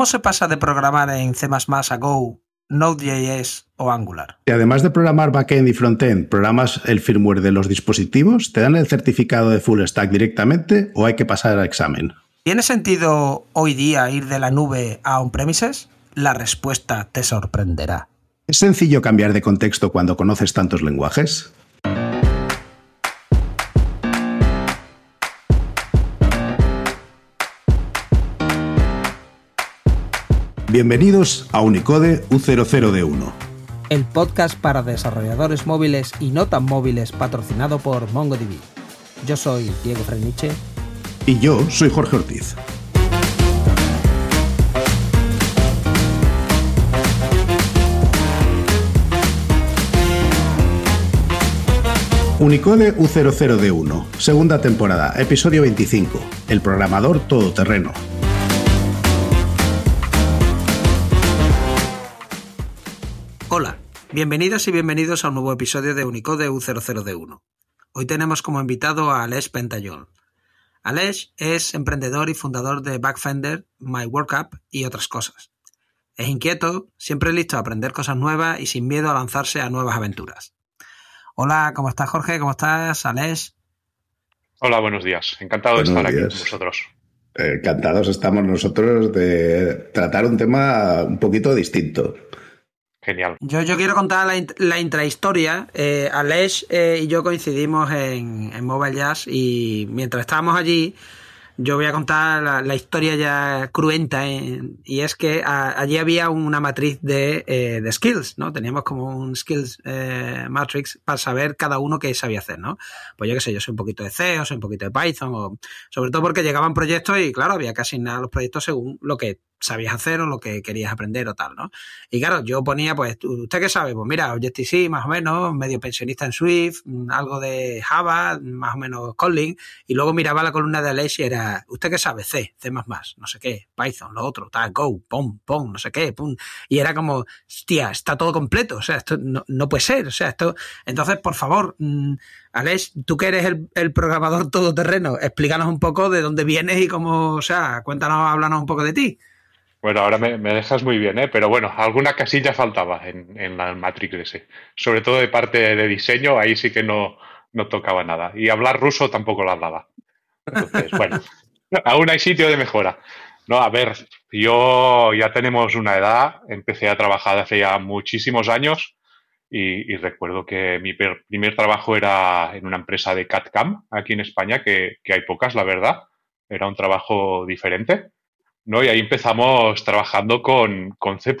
¿Cómo se pasa de programar en C a Go, Node.js o Angular? Y además de programar backend y frontend, ¿programas el firmware de los dispositivos? ¿Te dan el certificado de full stack directamente o hay que pasar al examen? ¿Tiene sentido hoy día ir de la nube a on-premises? La respuesta te sorprenderá. ¿Es sencillo cambiar de contexto cuando conoces tantos lenguajes? Bienvenidos a Unicode U00D1. El podcast para desarrolladores móviles y no tan móviles patrocinado por MongoDB. Yo soy Diego Freniche. Y yo soy Jorge Ortiz. Unicode U00D1, segunda temporada, episodio 25, El programador todoterreno. Bienvenidas y bienvenidos a un nuevo episodio de Unicode U00D1. Hoy tenemos como invitado a Alex Pentayol. Alex es emprendedor y fundador de Backfender, My Workup y otras cosas. Es inquieto, siempre listo a aprender cosas nuevas y sin miedo a lanzarse a nuevas aventuras. Hola, ¿cómo estás Jorge? ¿Cómo estás, Alex? Hola, buenos días. Encantado de estar aquí con vosotros. Encantados estamos nosotros de tratar un tema un poquito distinto. Yo, quiero contar la, intrahistoria. Eh, Alex eh, y yo coincidimos en, Mobile Jazz y mientras estábamos allí, yo voy a contar la, historia ya cruenta y es que allí había una matriz de, eh, de, skills, ¿no? Teníamos como un skills eh, matrix para saber cada uno qué sabía hacer, ¿no? Pues yo qué sé, yo soy un poquito de C o soy un poquito de Python, o, sobre todo porque llegaban proyectos y claro, había que asignar los proyectos según lo que sabías hacer o lo que querías aprender o tal, ¿no? Y claro, yo ponía, pues, ¿usted qué sabe? Pues mira, Objective-C, más o menos, medio pensionista en Swift, mm, algo de Java, más o menos Kotlin, y luego miraba la columna de Alex y era, ¿usted qué sabe? C, C++, no sé qué, Python, lo otro, tal, Go, pom, pom, no sé qué, pum. Y era como, hostia, está todo completo, o sea, esto no, no puede ser, o sea, esto... Entonces, por favor, mm, Alex, tú que eres el, el, programador todoterreno, explícanos un poco de dónde vienes y cómo, o sea, cuéntanos, háblanos un poco de ti. Bueno, ahora me, dejas muy bien, ¿eh? pero bueno, alguna casilla faltaba en, la Matrix ese. Sobre todo de parte de diseño, ahí sí que no, no tocaba nada. Y hablar ruso tampoco lo hablaba. Entonces, bueno, aún hay sitio de mejora. No, a ver, yo ya tenemos una edad, empecé a trabajar hace ya muchísimos años y, recuerdo que mi primer trabajo era en una empresa de CAD-CAM aquí en España, que, que hay pocas, la verdad. Era un trabajo diferente ¿no? Y ahí empezamos trabajando con, con C,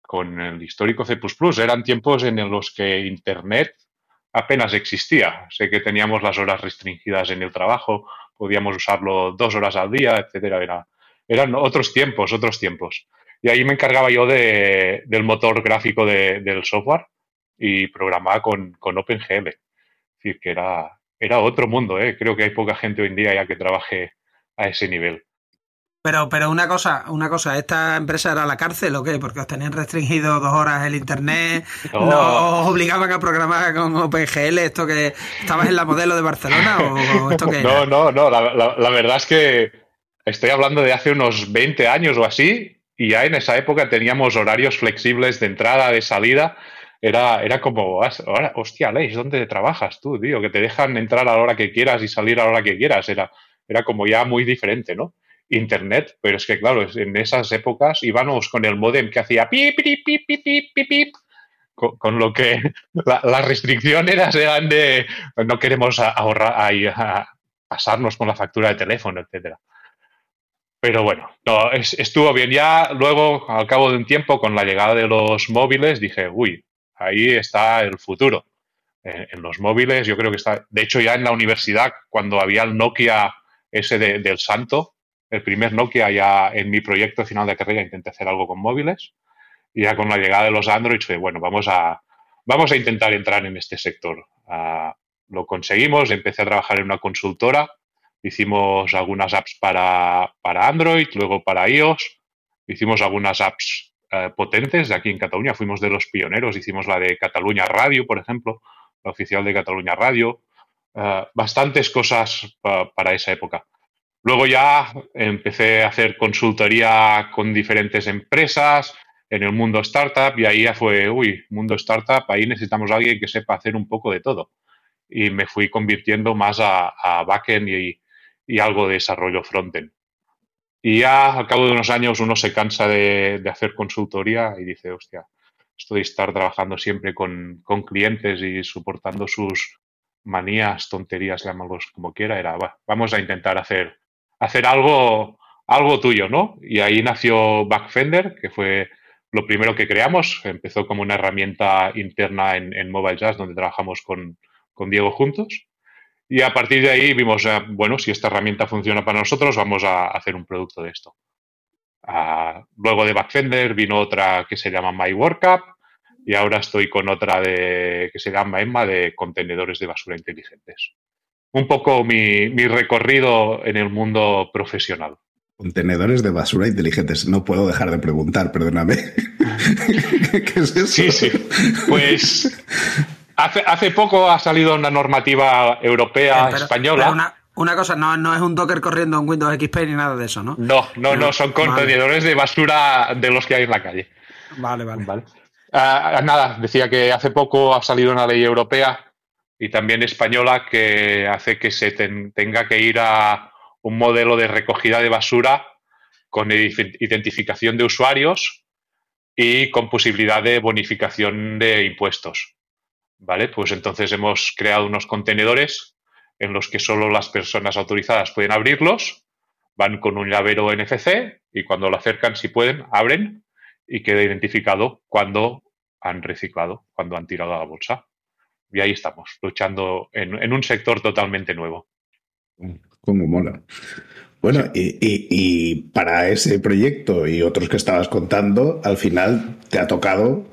con el histórico C. Eran tiempos en los que Internet apenas existía. Sé que teníamos las horas restringidas en el trabajo, podíamos usarlo dos horas al día, etcétera. Era, eran otros tiempos, otros tiempos. Y ahí me encargaba yo de, del motor gráfico de, del software y programaba con, con OpenGL. Es decir, que era, era otro mundo. ¿eh? Creo que hay poca gente hoy en día ya que trabaje a ese nivel. Pero, pero una cosa, una cosa, ¿esta empresa era la cárcel o qué? Porque os tenían restringido dos horas el internet, no, os obligaban a programar con OpenGL, esto que estabas en la modelo de Barcelona o, esto que. No, no, no, la, la, verdad es que estoy hablando de hace unos 20 años o así, y ya en esa época teníamos horarios flexibles de entrada, de salida. Era, era como, ahora, hostia, Leis, ¿dónde trabajas tú, tío? Que te dejan entrar a la hora que quieras y salir a la hora que quieras. Era, era como ya muy diferente, ¿no? Internet, pero es que, claro, en esas épocas íbamos con el modem que hacía pip, pip, pip, pip, pip, con, lo que las restricciones eran de no queremos ahorrar, a, pasarnos con la factura de teléfono, etcétera. Pero bueno, no, estuvo bien. Ya luego, al cabo de un tiempo, con la llegada de los móviles, dije, uy, ahí está el futuro. En, los móviles, yo creo que está. De hecho, ya en la universidad, cuando había el Nokia ese del Santo, el primer Nokia ya en mi proyecto final de carrera intenté hacer algo con móviles. Y ya con la llegada de los Android fue, bueno, vamos a, vamos a intentar entrar en este sector. Uh, lo conseguimos, empecé a trabajar en una consultora, hicimos algunas apps para, para Android, luego para iOS, hicimos algunas apps uh, potentes de aquí en Cataluña, fuimos de los pioneros, hicimos la de Cataluña Radio, por ejemplo, la oficial de Cataluña Radio, uh, bastantes cosas para esa época. Luego ya empecé a hacer consultoría con diferentes empresas en el mundo startup y ahí ya fue, uy, mundo startup, ahí necesitamos a alguien que sepa hacer un poco de todo. Y me fui convirtiendo más a, backend y, algo de desarrollo frontend. Y ya al cabo de unos años uno se cansa de, hacer consultoría y dice, hostia, esto de estar trabajando siempre con, con clientes y soportando sus manías, tonterías, llámalos como quiera, era, vamos a intentar hacer hacer algo, algo tuyo, ¿no? Y ahí nació Backfender, que fue lo primero que creamos. Empezó como una herramienta interna en, Mobile Jazz, donde trabajamos con, Diego juntos. Y a partir de ahí vimos, eh, bueno, si esta herramienta funciona para nosotros, vamos a hacer un producto de esto. Ah, luego de Backfender vino otra que se llama My Workup y ahora estoy con otra de, que se llama Emma de contenedores de basura inteligentes un poco mi, recorrido en el mundo profesional. Contenedores de basura inteligentes. No puedo dejar de preguntar, perdóname. ¿Qué es eso? Sí, sí. Pues hace, hace poco ha salido una normativa europea eh, española. una, cosa, no, no, es un Docker corriendo en Windows XP ni nada de eso, ¿no? No, no, no, son contenedores de basura de los que hay en la calle. Vale, vale. vale. Ah, nada, decía que hace poco ha salido una ley europea y también española que hace que se tenga que ir a un modelo de recogida de basura con identificación de usuarios y con posibilidad de bonificación de impuestos. ¿Vale? Pues entonces hemos creado unos contenedores en los que solo las personas autorizadas pueden abrirlos, van con un llavero NFC y cuando lo acercan, si pueden, abren y queda identificado cuando han reciclado, cuando han tirado a la bolsa y ahí estamos, luchando en, un sector totalmente nuevo. Como mola. Bueno, y, para ese proyecto y otros que estabas contando, al final te ha tocado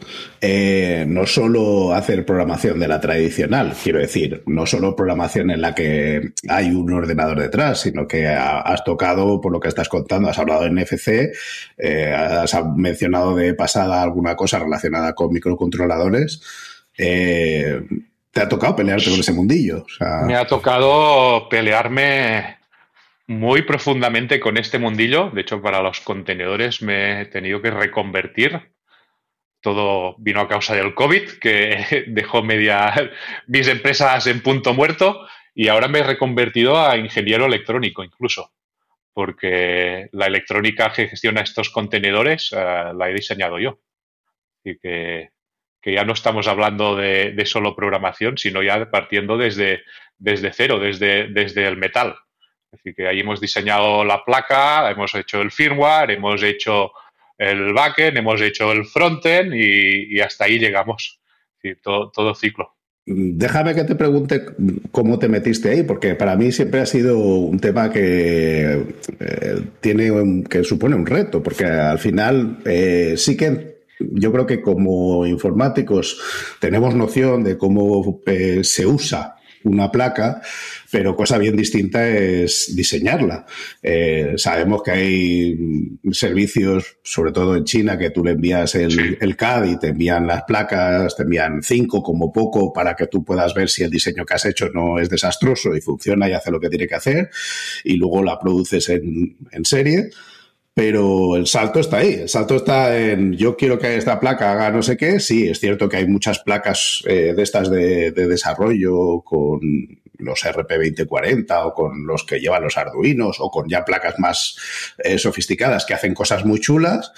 eh, no solo hacer programación de la tradicional, quiero decir, no solo programación en la que hay un ordenador detrás, sino que has tocado, por lo que estás contando, has hablado de NFC, eh, has mencionado de pasada alguna cosa relacionada con microcontroladores. Eh, ¿Te ha tocado pelearte con ese mundillo? Me ha tocado pelearme muy profundamente con este mundillo. De hecho, para los contenedores me he tenido que reconvertir. Todo vino a causa del COVID, que dejó media mis empresas en punto muerto. Y ahora me he reconvertido a ingeniero electrónico, incluso. Porque la electrónica que gestiona estos contenedores eh, la he diseñado yo. Así que que ya no estamos hablando de, solo programación, sino ya partiendo desde, desde cero, desde, desde el metal. Decir, que ahí hemos diseñado la placa, hemos hecho el firmware, hemos hecho el backend, hemos hecho el frontend y, hasta ahí llegamos. todo, ciclo. Déjame que te pregunte cómo te metiste ahí, porque para mí siempre ha sido un tema que eh, tiene que supone un reto, porque al final eh, sí que yo creo que como informáticos tenemos noción de cómo eh, se usa una placa, pero cosa bien distinta es diseñarla. Eh, sabemos que hay servicios, sobre todo en China, que tú le envías el, el, CAD y te envían las placas, te envían cinco como poco para que tú puedas ver si el diseño que has hecho no es desastroso y funciona y hace lo que tiene que hacer, y luego la produces en, en serie pero el salto está ahí. El salto está en yo quiero que esta placa haga no sé qué. Sí, es cierto que hay muchas placas eh, de estas de, desarrollo con los RP2040 o con los que llevan los Arduinos o con ya placas más eh, sofisticadas que hacen cosas muy chulas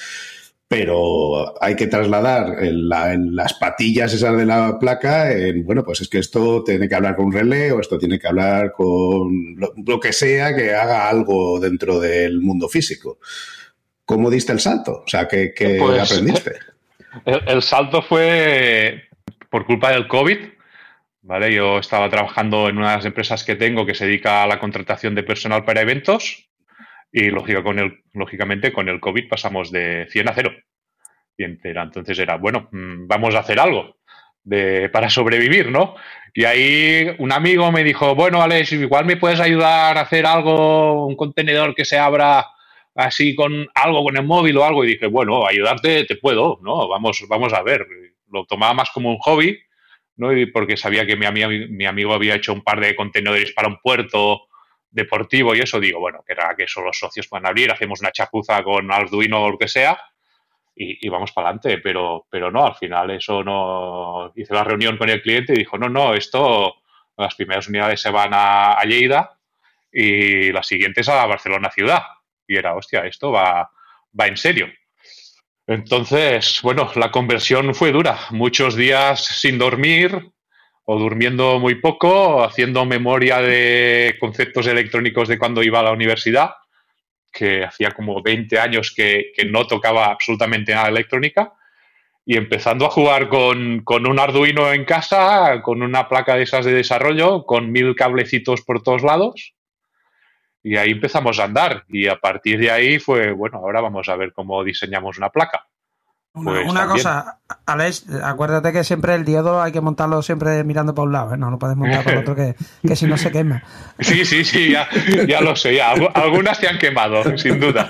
pero hay que trasladar en, las patillas esas de la placa, en, bueno, pues es que esto tiene que hablar con un relé o esto tiene que hablar con lo, que sea que haga algo dentro del mundo físico. ¿Cómo diste el salto? O sea, ¿qué, pues, aprendiste? El, salto fue por culpa del COVID. ¿vale? Yo estaba trabajando en una de las empresas que tengo que se dedica a la contratación de personal para eventos y con el, lógicamente con el COVID pasamos de 100 a 0. Y. Entonces era, bueno, mm, vamos a hacer algo de, para sobrevivir, ¿no? Y ahí un amigo me dijo, bueno, Alex, igual me puedes ayudar a hacer algo, un contenedor que se abra así con algo, con el móvil o algo. Y dije, bueno, ayudarte te puedo, ¿no? Vamos, vamos a ver. Lo tomaba más como un hobby, ¿no? Y porque sabía que mi, mi amigo había hecho un par de contenedores para un puerto deportivo y eso, digo, bueno, que era que eso los socios puedan abrir, hacemos una chapuza con Arduino o lo que sea y, vamos para adelante, pero, pero no, al final eso no... Hice la reunión con el cliente y dijo, no, no, esto, las primeras unidades se van a, a Lleida y las siguientes a Barcelona ciudad. Y era, hostia, esto va, va en serio. Entonces, bueno, la conversión fue dura. Muchos días sin dormir o durmiendo muy poco, haciendo memoria de conceptos electrónicos de cuando iba a la universidad, que hacía como 20 años que, no tocaba absolutamente nada electrónica, y empezando a jugar con, con, un Arduino en casa, con una placa de esas de desarrollo, con mil cablecitos por todos lados. Y ahí empezamos a andar. Y a partir de ahí fue, bueno, ahora vamos a ver cómo diseñamos una placa. Una, pues cosa, Alex, acuérdate que siempre el diodo hay que montarlo siempre mirando para un lado, ¿eh? no lo puedes montar para otro que, que si no se quema. Sí, sí, sí, ya, ya lo sé, ya. algunas se han quemado, sin duda,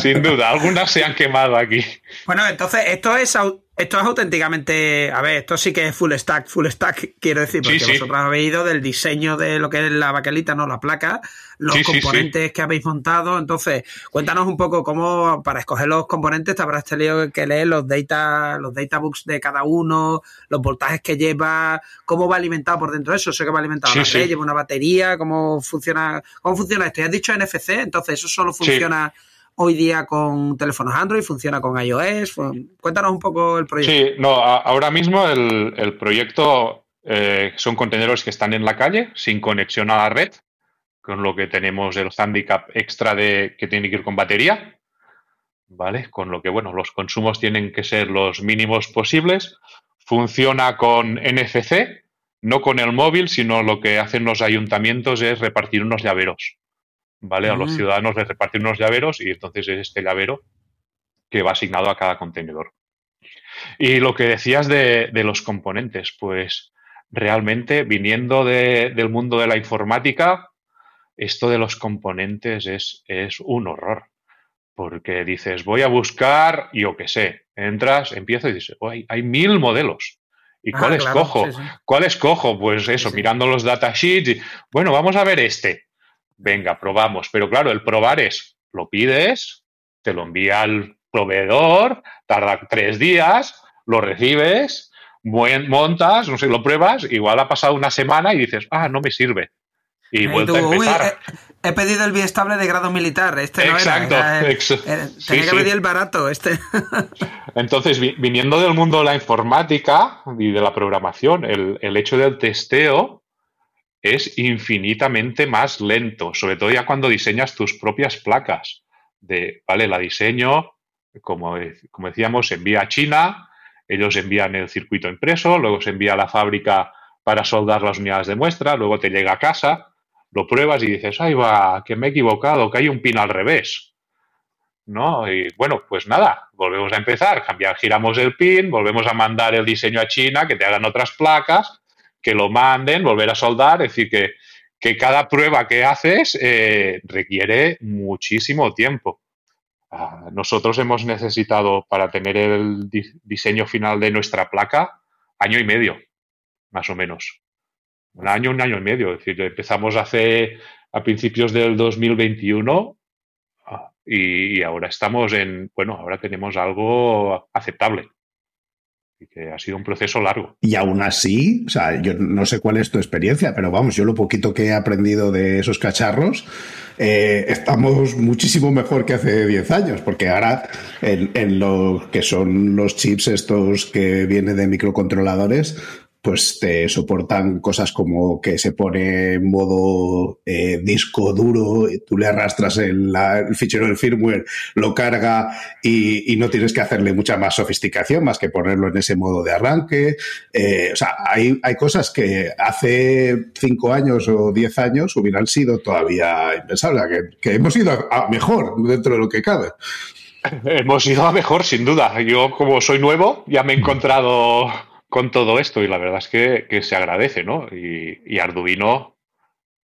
sin duda, algunas se han quemado aquí. Bueno, entonces esto es esto es auténticamente, a ver, esto sí que es full stack, full stack, quiero decir, porque vosotros habéis ido del diseño de lo que es la baquelita, no la placa, los componentes que habéis montado. Entonces, cuéntanos un poco cómo, para escoger los componentes, te habrás tenido que leer los data, los databooks de cada uno, los voltajes que lleva, cómo va alimentado por dentro de eso, sé que va alimentado la red, lleva una batería, cómo funciona, cómo funciona esto. Ya has dicho NFC, entonces eso solo funciona hoy día con teléfonos Android, funciona con iOS. Cuéntanos un poco el proyecto. Sí, no, ahora mismo el, proyecto eh, son contenedores que están en la calle, sin conexión a la red, con lo que tenemos el handicap extra de que tiene que ir con batería. ¿Vale? Con lo que, bueno, los consumos tienen que ser los mínimos posibles. Funciona con NFC, no con el móvil, sino lo que hacen los ayuntamientos es repartir unos llaveros. ¿Vale? A los ciudadanos les reparten unos llaveros y entonces es este llavero que va asignado a cada contenedor. Y lo que decías de, los componentes, pues realmente viniendo del mundo de la informática, esto de los componentes es, es un horror. Porque dices, voy a buscar, yo qué sé, entras, empiezo y dices, hay, mil modelos. ¿Y ah, cuál escojo? ¿Cuál escojo? Pues eso, mirando los datasheets y, bueno, vamos a ver este venga, probamos. Pero claro, el probar es, lo pides, te lo envía al proveedor, tarda tres días, lo recibes, montas, no sé, lo pruebas, igual ha pasado una semana y dices, ah, no me sirve. Y vuelve a empezar. he, pedido el biestable de grado militar, este no Exacto, era. tenía que pedir el barato, este. Entonces, viniendo del mundo de la informática y de la programación, el, el hecho del testeo es infinitamente más lento, sobre todo ya cuando diseñas tus propias placas. De, vale, la diseño, como, como decíamos, envía a China, ellos envían el circuito impreso, luego se envía a la fábrica para soldar las unidades de muestra, luego te llega a casa, lo pruebas y dices, ay va, que me he equivocado, que hay un pin al revés. ¿No? Y bueno, pues nada, volvemos a empezar, cambiar, giramos el pin, volvemos a mandar el diseño a China, que te hagan otras placas, que lo manden, volver a soldar, es decir, que, que cada prueba que haces eh, requiere muchísimo tiempo. Ah, nosotros hemos necesitado para tener el diseño final de nuestra placa año y medio, más o menos. Un año, un año y medio. Es decir, empezamos hace a principios del 2021 ah, y ahora estamos en, bueno, ahora tenemos algo aceptable que ha sido un proceso largo. Y aún así, o sea, yo no sé cuál es tu experiencia, pero vamos, yo lo poquito que he aprendido de esos cacharros, eh, estamos muchísimo mejor que hace 10 años, porque ahora en, en, lo que son los chips estos que vienen de microcontroladores, pues te soportan cosas como que se pone en modo eh, disco duro, tú le arrastras el, fichero del firmware, lo carga y, no tienes que hacerle mucha más sofisticación más que ponerlo en ese modo de arranque. Eh, o sea, hay, hay cosas que hace cinco años o diez años hubieran sido todavía impensables, que, que hemos ido a mejor dentro de lo que cabe. Hemos ido a mejor, sin duda. Yo, como soy nuevo, ya me he encontrado con todo esto y la verdad es que, se agradece, ¿no? Y, Arduino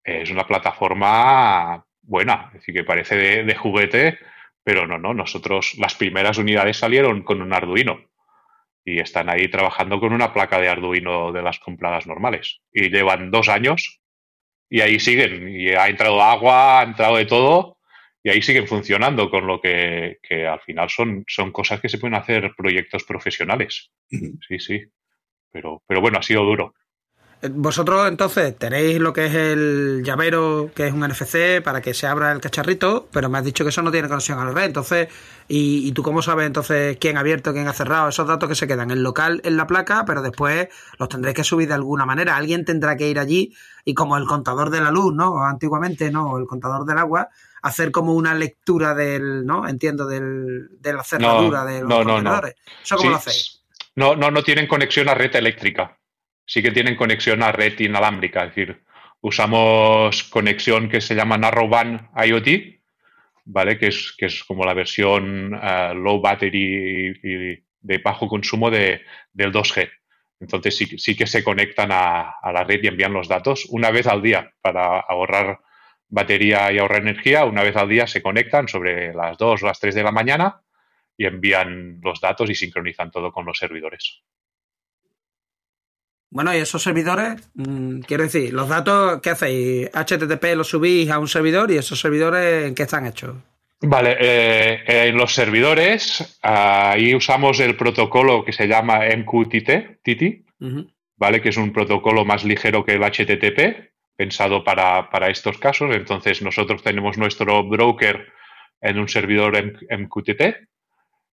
es una plataforma buena, es decir, que parece de, juguete, pero no, no, nosotros las primeras unidades salieron con un Arduino y están ahí trabajando con una placa de Arduino de las compradas normales y llevan dos años y ahí siguen. Y ha entrado agua, ha entrado de todo y ahí siguen funcionando, con lo que, que al final son, son cosas que se pueden hacer proyectos profesionales. Sí, sí. Pero, pero bueno, ha sido duro. Vosotros entonces tenéis lo que es el llavero, que es un NFC para que se abra el cacharrito, pero me has dicho que eso no tiene conexión a la red. Entonces, ¿y, tú cómo sabes entonces quién ha abierto, quién ha cerrado? Esos datos que se quedan en local en la placa, pero después los tendréis que subir de alguna manera. Alguien tendrá que ir allí y como el contador de la luz, ¿no? Antiguamente, ¿no? El contador del agua, hacer como una lectura del, ¿no? Entiendo, del, de la cerradura de los no, contenedores. ¿Eso cómo lo hacéis? No, no, no tienen conexión a red eléctrica sí que tienen conexión a red inalámbrica, es decir, usamos conexión que se llama Narrowband IoT, ¿vale? Que es, que es como la versión eh, low battery y, de bajo consumo de, del 2G. Entonces sí, sí que se conectan a, la red y envían los datos una vez al día para ahorrar batería y ahorrar energía. Una vez al día se conectan sobre las 2 o las 3 de la mañana y envían los datos y sincronizan todo con los servidores. Bueno, y esos servidores, mm, quiero decir, los datos, ¿qué hacéis? HTTP los subís a un servidor y esos servidores, ¿en qué están hechos? Vale, eh, en los servidores, ahí usamos el protocolo que se llama MQTT, TT, ¿vale? Que es un protocolo más ligero que el HTTP, pensado para, para, estos casos. Entonces, nosotros tenemos nuestro broker en un servidor MQTT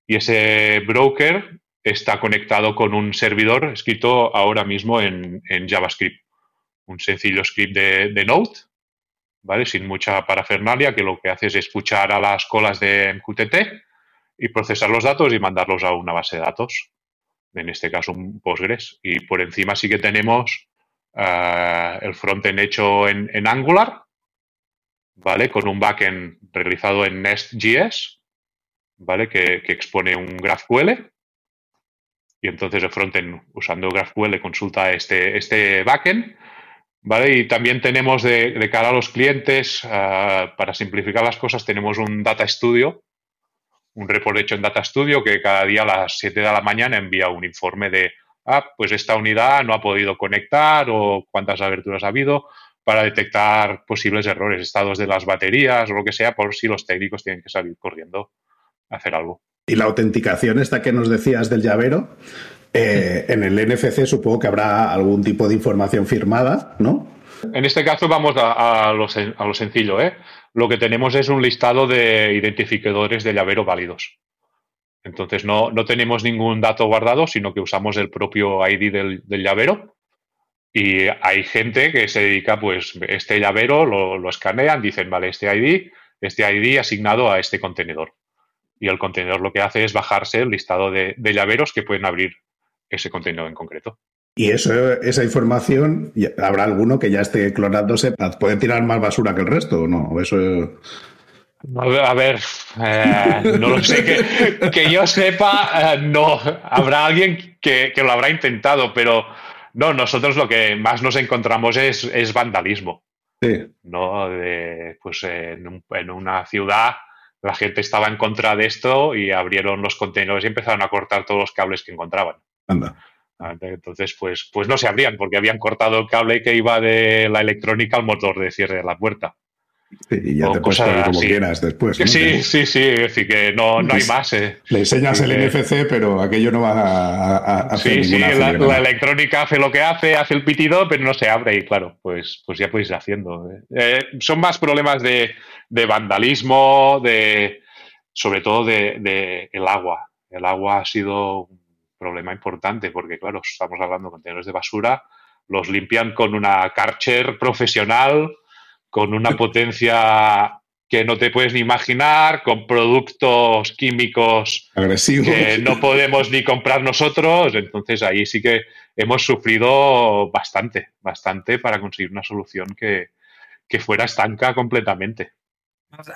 y ese broker está conectado con un servidor escrito ahora mismo en, JavaScript. Un sencillo script de, Node, ¿vale? Sin mucha parafernalia, que lo que hace es escuchar a las colas de MQTT y procesar los datos y mandarlos a una base de datos. En este caso, un Postgres. Y por encima sí que tenemos uh, el frontend hecho en, Angular, ¿vale? Con un backend realizado en Nest.js, ¿vale? Que, expone un GraphQL y entonces el frontend usando GraphQL consulta este, este backend. ¿vale? Y también tenemos de, cara a los clientes, ah, para simplificar las cosas, tenemos un Data Studio, un report hecho en Data Studio que cada día a las 7 de la mañana envía un informe de, ah, pues esta unidad no ha podido conectar o cuántas aberturas ha habido para detectar posibles errores, estados de las baterías o lo que sea, por si los técnicos tienen que salir corriendo hacer algo. Y la autenticación esta que nos decías del llavero, eh, en el NFC supongo que habrá algún tipo de información firmada, ¿no? En este caso vamos a, lo, sencillo. ¿eh? Lo que tenemos es un listado de identificadores de llavero válidos. Entonces no, no tenemos ningún dato guardado, sino que usamos el propio ID del, llavero. Y hay gente que se dedica, pues, este llavero lo, lo escanean, dicen, vale, este ID, este ID asignado a este contenedor y el contenedor lo que hace es bajarse el listado de, llaveros que pueden abrir ese contenedor en concreto. Y eso, esa información, ¿habrá alguno que ya esté clonándose? ¿Puede tirar más basura que el resto o no? Eso... A ver, eh, no lo sé, que, yo sepa, eh, no. Habrá alguien que, lo habrá intentado, pero no, nosotros lo que más nos encontramos es, vandalismo. Sí. ¿no? pues en una ciudad la gente estaba en contra de esto y abrieron los contenedores y empezaron a cortar todos los cables que encontraban. Anda. Entonces, pues, pues no se abrían porque habían cortado el cable que iba de la electrónica al motor de cierre de la puerta. y ya te puedes como quieras después. Sí, sí, sí, es decir, que no, no hay más. Eh. Le enseñas el NFC, pero aquello no va a, hacer Sí, sí, la, electrónica hace lo que hace, hace el pitido, pero no se abre y claro, pues, pues ya podéis ir haciendo. Eh. Eh, son más problemas de, de vandalismo, de sobre todo de, el agua. El agua ha sido un problema importante porque, claro, estamos hablando de contenedores de basura, los limpian con una Karcher profesional, con una potencia que no te puedes ni imaginar, con productos químicos agresivos que no podemos ni comprar nosotros. Entonces ahí sí que hemos sufrido bastante, bastante para conseguir una solución que, que fuera estanca completamente.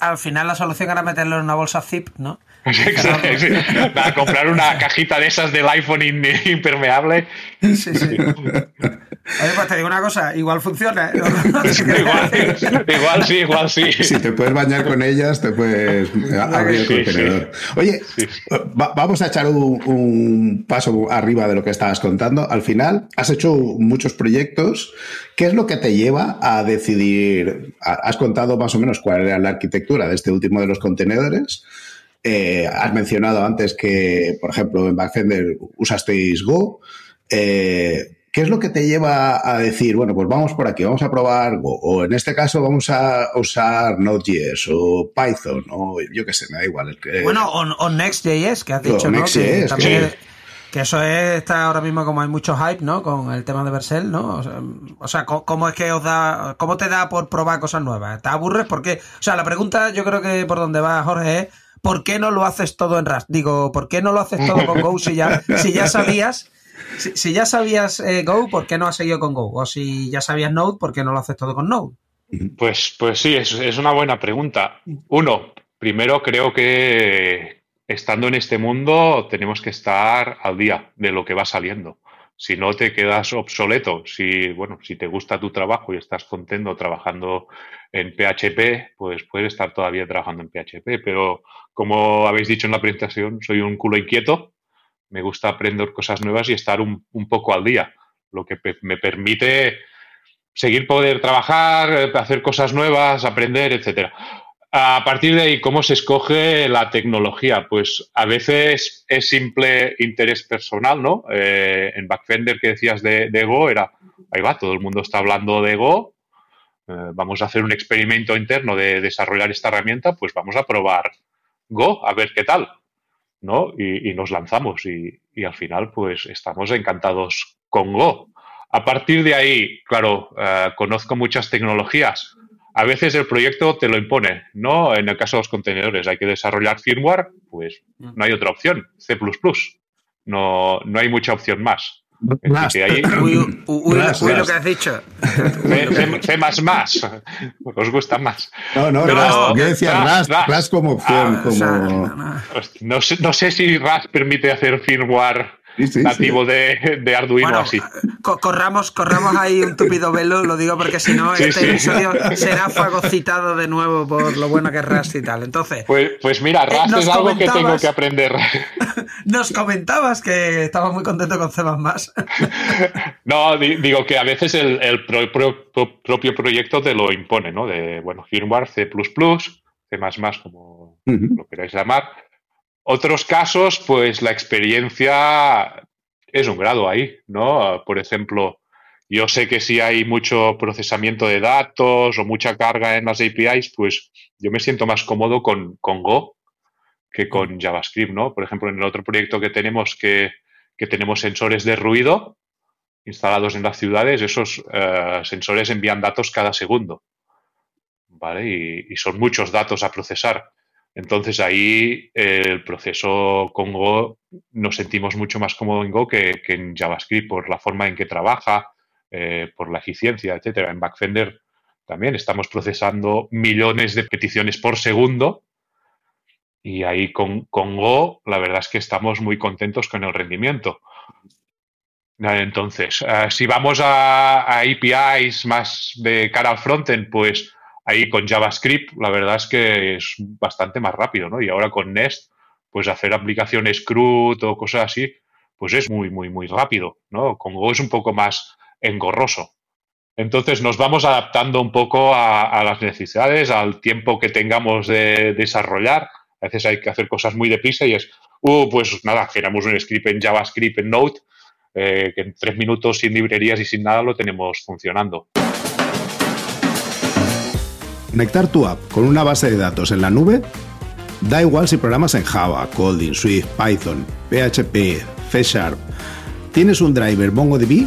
Al final la solución era meterlo en una bolsa zip, ¿no? Para comprar una cajita de esas del iPhone impermeable. Sí, sí. Oye, pues te digo una cosa, igual funciona. ¿eh? igual, sí, igual sí. Si te puedes bañar con ellas, te puedes abrir el contenedor. Oye, vamos a echar un, paso arriba de lo que estabas contando. Al final, has hecho muchos proyectos. ¿Qué es lo que te lleva a decidir? Has contado más o menos cuál era la arquitectura de este último de los contenedores. Eh, has mencionado antes que, por ejemplo, en Backfender usasteis Go. Eh, ¿Qué es lo que te lleva a decir, bueno, pues vamos por aquí, vamos a probar Go, o en este caso vamos a usar Node.js o Python, o yo qué sé, me da igual. Bueno, o, Next.js, que has dicho, ¿no? Que, eso está ahora mismo como hay mucho hype, ¿no? Con el tema de Vercel, ¿no? O sea, ¿cómo es que os da, cómo te da por probar cosas nuevas? ¿Te aburres? Porque, o sea, la pregunta yo creo que por donde va Jorge es, ¿por qué no lo haces todo en Rust? Digo, ¿por qué no lo haces todo con Go si ya, si ya sabías si, ya sabías eh, Go, ¿por qué no has seguido con Go? O si ya sabías Node, ¿por qué no lo haces todo con Node? Pues, pues sí, es, es una buena pregunta. Uno, primero creo que estando en este mundo tenemos que estar al día de lo que va saliendo. Si no te quedas obsoleto, si bueno, si te gusta tu trabajo y estás contento trabajando en PHP, pues puedes estar todavía trabajando en PHP. Pero como habéis dicho en la presentación, soy un culo inquieto me gusta aprender cosas nuevas y estar un, poco al día, lo que me permite seguir poder trabajar, hacer cosas nuevas, aprender, etcétera. A partir de ahí, ¿cómo se escoge la tecnología? Pues a veces es simple interés personal, ¿no? Eh, en Backfender que decías de, Go era, ahí va, todo el mundo está hablando de Go, eh, vamos a hacer un experimento interno de desarrollar esta herramienta, pues vamos a probar Go, a ver qué tal. ¿no? Y, nos lanzamos y, al final pues estamos encantados con Go. A partir de ahí, claro, eh, conozco muchas tecnologías. A veces el proyecto te lo impone, ¿no? En el caso de los contenedores hay que desarrollar firmware, pues mm. no hay otra opción, C++. No, no hay mucha opción más. Uy, lo que has dicho. C, más más. Os gusta más. No, no, no yo decía Rust, como opción. Ah, no, sé, no sé si Rust permite hacer firmware nativo De, Arduino así. Corramos, corramos ahí un tupido velo, lo digo porque si no, este episodio será fagocitado de nuevo por lo bueno que es Rust y tal. Entonces. Pues, pues mira, eh, Rust es algo que tengo que aprender. Nos comentabas que estabas muy contento con C. no, digo que a veces el, propio proyecto te lo impone, ¿no? De, bueno, firmware C, C, como lo queráis llamar otros casos, pues la experiencia es un grado ahí, ¿no? Por ejemplo, yo sé que si hay mucho procesamiento de datos o mucha carga en las APIs, pues yo me siento más cómodo con, Go que con JavaScript, ¿no? Por ejemplo, en el otro proyecto que tenemos que, tenemos sensores de ruido instalados en las ciudades, esos eh, sensores envían datos cada segundo, ¿vale? y, son muchos datos a procesar. Entonces ahí eh, el proceso con Go nos sentimos mucho más cómodo en Go que, en JavaScript por la forma en que trabaja, eh, por la eficiencia, etcétera. En Backfender también estamos procesando millones de peticiones por segundo y ahí con, Go la verdad es que estamos muy contentos con el rendimiento. Entonces, eh, si vamos a, a, APIs más de cara al frontend, pues ahí con JavaScript la verdad es que es bastante más rápido, ¿no? Y ahora con Nest, pues hacer aplicaciones CRUD o cosas así, pues es muy, muy, muy rápido, ¿no? Con Go es un poco más engorroso. Entonces nos vamos adaptando un poco a, las necesidades, al tiempo que tengamos de, desarrollar. A veces hay que hacer cosas muy deprisa y es, uh, pues nada, generamos un script en JavaScript, en Node, eh, que en tres minutos sin librerías y sin nada lo tenemos funcionando. Conectar tu app con una base de datos en la nube da igual si programas en Java, Kotlin, Swift, Python, PHP, C Sharp. Tienes un driver MongoDB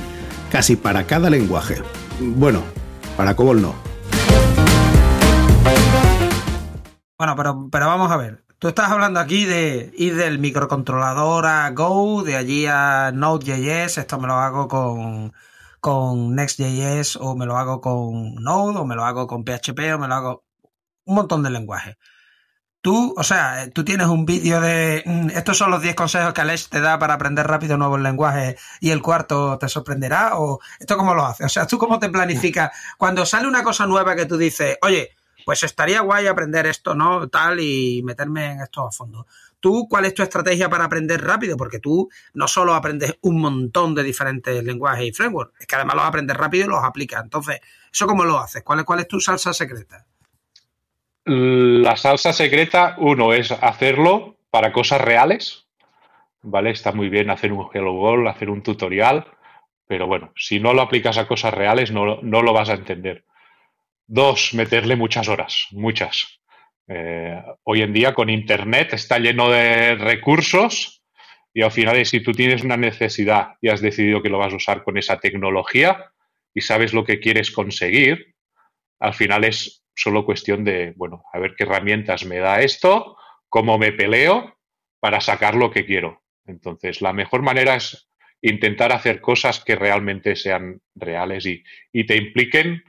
casi para cada lenguaje. Bueno, para COBOL no. Bueno, pero, pero vamos a ver. Tú estás hablando aquí de ir del microcontrolador a Go, de allí a Node.js. Esto me lo hago con, con Next.js o me lo hago con Node o me lo hago con PHP o me lo hago un montón de lenguajes. Tú, o sea, tú tienes un vídeo de mm, estos son los 10 consejos que Alex te da para aprender rápido nuevos lenguajes y el cuarto te sorprenderá o esto cómo lo haces? O sea, tú cómo te planificas cuando sale una cosa nueva que tú dices, oye, pues estaría guay aprender esto, ¿no? Tal y meterme en esto a fondo. ¿Tú cuál es tu estrategia para aprender rápido? Porque tú no solo aprendes un montón de diferentes lenguajes y frameworks, es que además los aprendes rápido y los aplicas. Entonces, ¿eso cómo lo haces? ¿Cuál es, cuál es tu salsa secreta? La salsa secreta, uno, es hacerlo para cosas reales. ¿Vale? Está muy bien hacer un Hello World, hacer un tutorial, pero bueno, si no lo aplicas a cosas reales, no, no lo vas a entender. Dos, meterle muchas horas, muchas. Eh, hoy en día con Internet está lleno de recursos y al final si tú tienes una necesidad y has decidido que lo vas a usar con esa tecnología y sabes lo que quieres conseguir, al final es solo cuestión de, bueno, a ver qué herramientas me da esto, cómo me peleo para sacar lo que quiero. Entonces, la mejor manera es intentar hacer cosas que realmente sean reales y, y te impliquen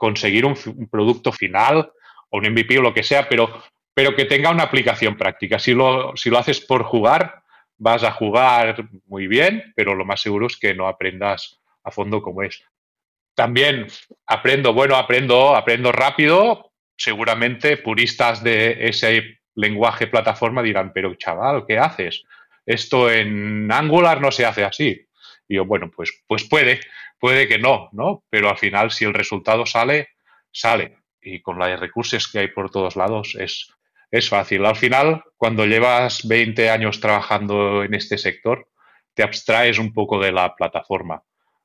conseguir un, producto final o un MVP o lo que sea, pero, pero que tenga una aplicación práctica. Si lo, si lo haces por jugar, vas a jugar muy bien, pero lo más seguro es que no aprendas a fondo como es. También aprendo, bueno, aprendo, aprendo rápido. Seguramente puristas de ese lenguaje plataforma dirán, pero chaval, ¿qué haces? Esto en Angular no se hace así. Y yo, bueno, pues, pues puede, puede que no, ¿no? Pero al final, si el resultado sale, sale. Y con los recursos que hay por todos lados es, es fácil. Al final, cuando llevas 20 años trabajando en este sector, te abstraes un poco de la plataforma.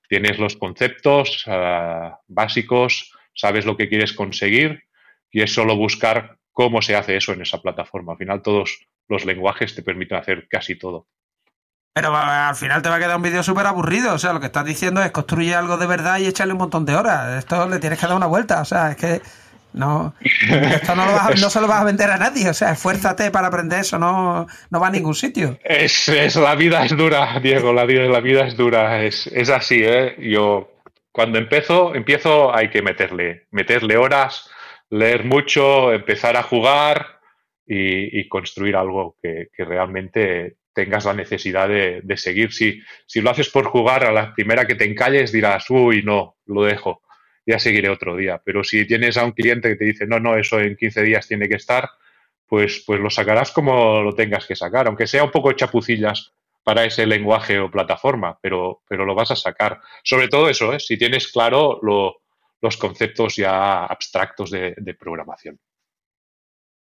Tienes los conceptos uh, básicos, sabes lo que quieres conseguir y es solo buscar cómo se hace eso en esa plataforma. Al final, todos los lenguajes te permiten hacer casi todo. Pero al final te va a quedar un vídeo súper aburrido. O sea, lo que estás diciendo es construir algo de verdad y echarle un montón de horas. Esto le tienes que dar una vuelta. O sea, es que no, esto no, no se lo vas a vender a nadie. O sea, esfuérzate para aprender eso. No, no va a ningún sitio. Es, es, la vida es dura, Diego. La vida, la vida es dura. Es, es así, ¿eh? Yo cuando empiezo, empiezo hay que meterle, meterle horas, leer mucho, empezar a jugar y, y construir algo que, que realmente tengas la necesidad de, seguir. Si, si lo haces por jugar, a la primera que te encalles dirás, uy, no, lo dejo, ya seguiré otro día. Pero si tienes a un cliente que te dice, no, no, eso en 15 días tiene que estar, pues, pues lo sacarás como lo tengas que sacar, aunque sea un poco chapucillas para ese lenguaje o plataforma, pero, pero lo vas a sacar. Sobre todo eso, ¿eh? si tienes claro los conceptos ya abstractos de programación.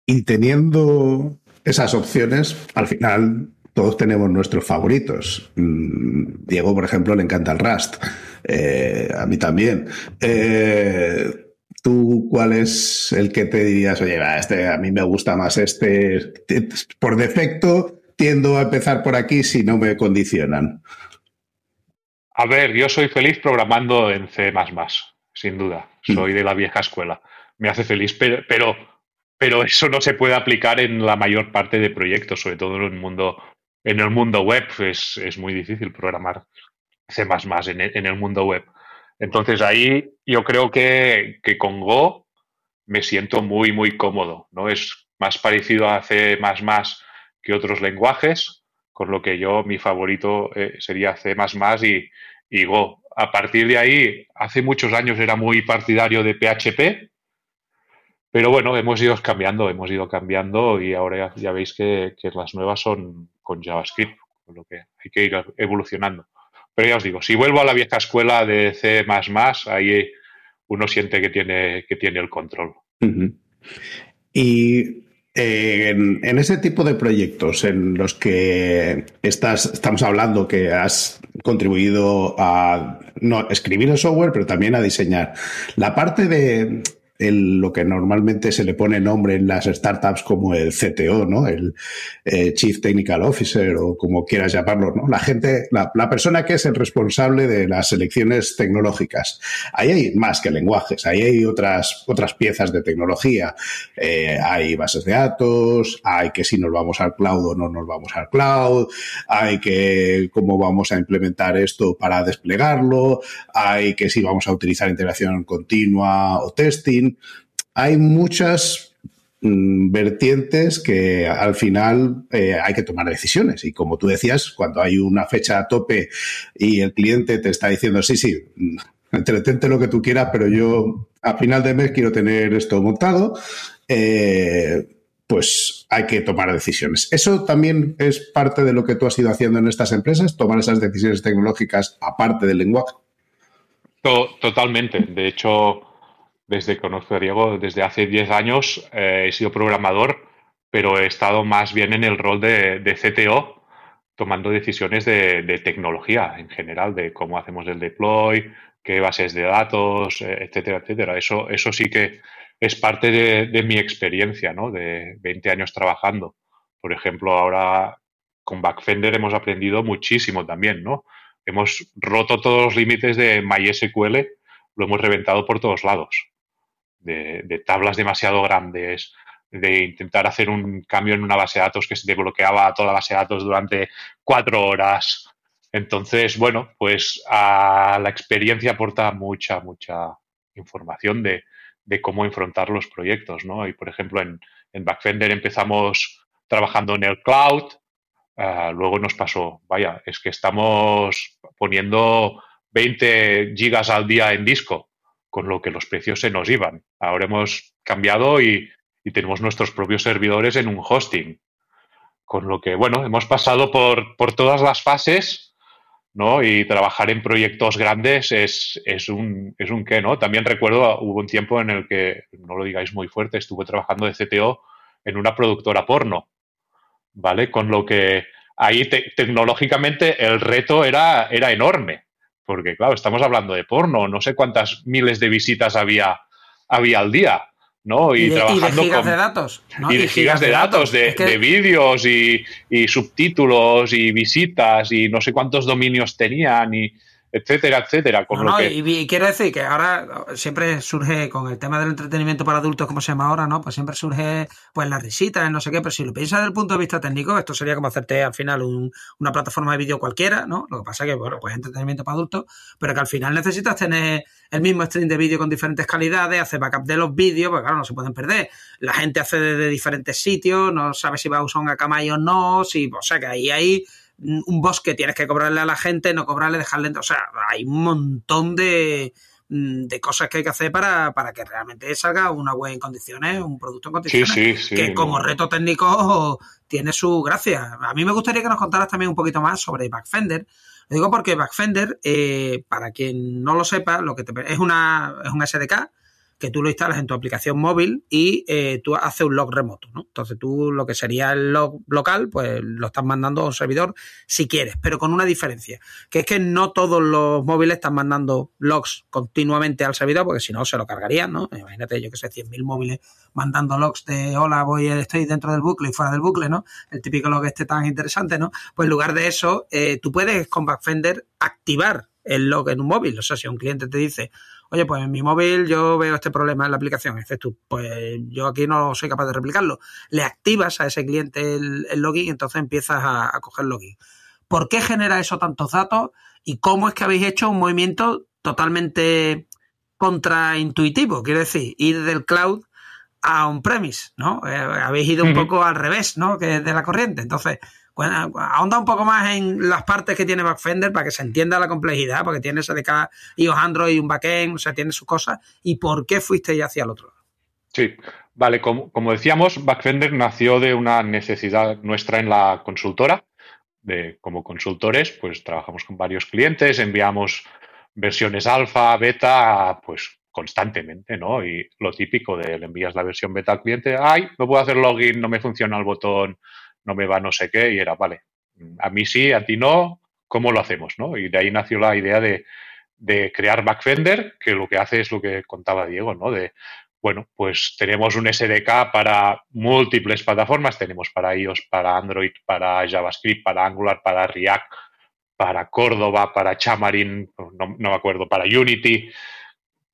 Y teniendo esas opciones, al final todos tenemos nuestros favoritos. Mm, Diego, por ejemplo, le encanta el Rust. Eh, a mí también. Eh, ¿Tú cuál es el que te dirías, oye, este, a mí me gusta más este? Por defecto, tiendo a empezar por aquí si no me condicionan. A ver, yo soy feliz programando en C, sin duda. Mm. Soy de la vieja escuela. Me hace feliz, pero, pero, pero eso no se puede aplicar en la mayor parte de proyectos, sobre todo en un mundo en el mundo web es, es muy difícil programar C en el, en el mundo web. Entonces ahí yo creo que, que, con Go me siento muy, muy cómodo. ¿no? Es más parecido a C que otros lenguajes, con lo que yo mi favorito eh, sería C y, y Go. A partir de ahí, hace muchos años era muy partidario de PHP, pero bueno, hemos ido cambiando, hemos ido cambiando y ahora ya, veis que, las nuevas son con JavaScript, con lo que hay que ir evolucionando. Pero ya os digo, si vuelvo a la vieja escuela de C, ahí uno siente que tiene, que tiene el control. Y eh, en, ese tipo de proyectos en los que estás, estamos hablando que has contribuido a no, escribir el software, pero también a diseñar. La parte de lo que normalmente se le pone nombre en las startups como el CTO, ¿no? El eh, Chief Technical Officer o como quieras llamarlo, ¿no? La gente, la, persona que es el responsable de las selecciones tecnológicas. Ahí hay más que lenguajes, ahí hay otras, otras piezas de tecnología. Eh, hay bases de datos, hay que si nos vamos al cloud o no nos vamos al cloud, hay que cómo vamos a implementar esto para desplegarlo, hay que si vamos a utilizar integración continua o testing hay muchas mm, vertientes que al final eh, hay que tomar decisiones. Y como tú decías, cuando hay una fecha a tope y el cliente te está diciendo, sí, sí, mm, entretente lo que tú quieras, pero yo a final de mes quiero tener esto montado, eh, pues hay que tomar decisiones. ¿Eso también es parte de lo que tú has ido haciendo en estas empresas, tomar esas decisiones tecnológicas aparte del lenguaje? Totalmente. De hecho, desde que conozco a Diego, desde hace 10 años eh, he sido programador, pero he estado más bien en el rol de, CTO, tomando decisiones de, tecnología en general, de cómo hacemos el deploy, qué bases de datos, eh, etcétera, etcétera. Eso, eso sí que es parte de, mi experiencia, ¿no? De 20 años trabajando. Por ejemplo, ahora con Backfender hemos aprendido muchísimo también, ¿no? Hemos roto todos los límites de MySQL, lo hemos reventado por todos lados. De, tablas demasiado grandes, de intentar hacer un cambio en una base de datos que se te bloqueaba toda la base de datos durante cuatro horas. Entonces, bueno, pues a la experiencia aporta mucha, mucha información de, cómo enfrentar los proyectos, ¿no? Y, por ejemplo, en, en Backfender empezamos trabajando en el cloud, Ah, luego nos pasó, vaya, es que estamos poniendo 20 gigas al día en disco, con lo que los precios se nos iban. Ahora hemos cambiado y, tenemos nuestros propios servidores en un hosting. Con lo que, bueno, hemos pasado por, todas las fases, ¿no? Y trabajar en proyectos grandes es, es, un, es un qué, ¿no? También recuerdo, hubo un tiempo en el que, no lo digáis muy fuerte, estuve trabajando de CTO en una productora porno ¿vale? Con lo que ahí tecnológicamente el reto era, era enorme, porque claro, estamos hablando de porno, no sé cuántas miles de visitas había, había al día. ¿no? Y, trabajando gigas de datos. Y, de gigas, de, datos, de, de vídeos y, y, subtítulos y visitas y no sé cuántos dominios tenían y, etcétera, etcétera. Con lo que... y, quiero decir que ahora siempre surge con el tema del entretenimiento para adultos, como se llama ahora, ¿no? Pues siempre surge pues las risitas, no sé qué, pero si lo piensas desde el punto de vista técnico, esto sería como hacerte al final una plataforma de vídeo cualquiera, ¿no? Lo que pasa es que, bueno, pues entretenimiento para adultos, pero que al final necesitas tener el mismo stream de vídeo con diferentes calidades, hacer backup de los vídeos, porque claro, no se pueden perder. La gente hace desde diferentes sitios, no sabe si va a usar un Akamai o no, si, o sea que ahí hay un bosque tienes que cobrarle a la gente, no cobrarle, dejarle. O sea, hay un montón de, mm, de cosas que hay que hacer para, que realmente salga una web en condiciones, un producto en condiciones. que como reto técnico tiene su gracia. A mí me gustaría que nos contaras también un poquito más sobre Backfender. Lo digo porque Backfender, eh, para quien no lo sepa, lo que te, es, una, es un SDK que tú lo instalas en tu aplicación móvil y eh, tú haces un log remoto, ¿no? Entonces tú lo que sería el log local, pues lo estás mandando a un servidor si quieres, pero con una diferencia, que es que no todos los móviles están mandando logs continuamente al servidor, porque si no se lo cargarían, ¿no? Imagínate, yo que sé, 100.000 móviles mandando logs de hola, voy, estoy dentro del bucle y fuera del bucle, ¿no? El típico log este tan interesante, ¿no? Pues en lugar de eso, eh, tú puedes con Backfender activar el log en un móvil. O sea, si un cliente te dice, oye, pues en mi móvil yo veo este problema en la aplicación, dices tú, pues yo aquí no soy capaz de replicarlo. Le activas a ese cliente el, login y entonces empiezas a, coger login. ¿Por qué genera eso tantos datos? ¿Y cómo es que habéis hecho un movimiento totalmente contraintuitivo? Quiero decir, ir del cloud a on-premise, ¿no? Eh, habéis ido un poco al revés, ¿no? Que de la corriente. Entonces, ahonda un poco más en las partes que tiene Backfender para que se entienda la complejidad, porque tiene SDK, iOS Android y un backend, o sea, tiene sus cosas, y por qué fuiste ya hacia el otro lado. Sí, vale, como, decíamos, Backfender nació de una necesidad nuestra en la consultora. De, como consultores, pues trabajamos con varios clientes, enviamos versiones alfa, beta, pues constantemente, ¿no? Y lo típico de le envías la versión beta al cliente, ay, no puedo hacer login, no me funciona el botón, no me va no sé qué, y era, vale, a mí sí, a ti no, ¿cómo lo hacemos? ¿no? Y de ahí nació la idea de, crear Backfender, que lo que hace es lo que contaba Diego, ¿no? De, bueno, pues tenemos un SDK para múltiples plataformas, tenemos para iOS, para Android, para JavaScript, para Angular, para React, para Córdoba, para Xamarin, no, no me acuerdo, para Unity,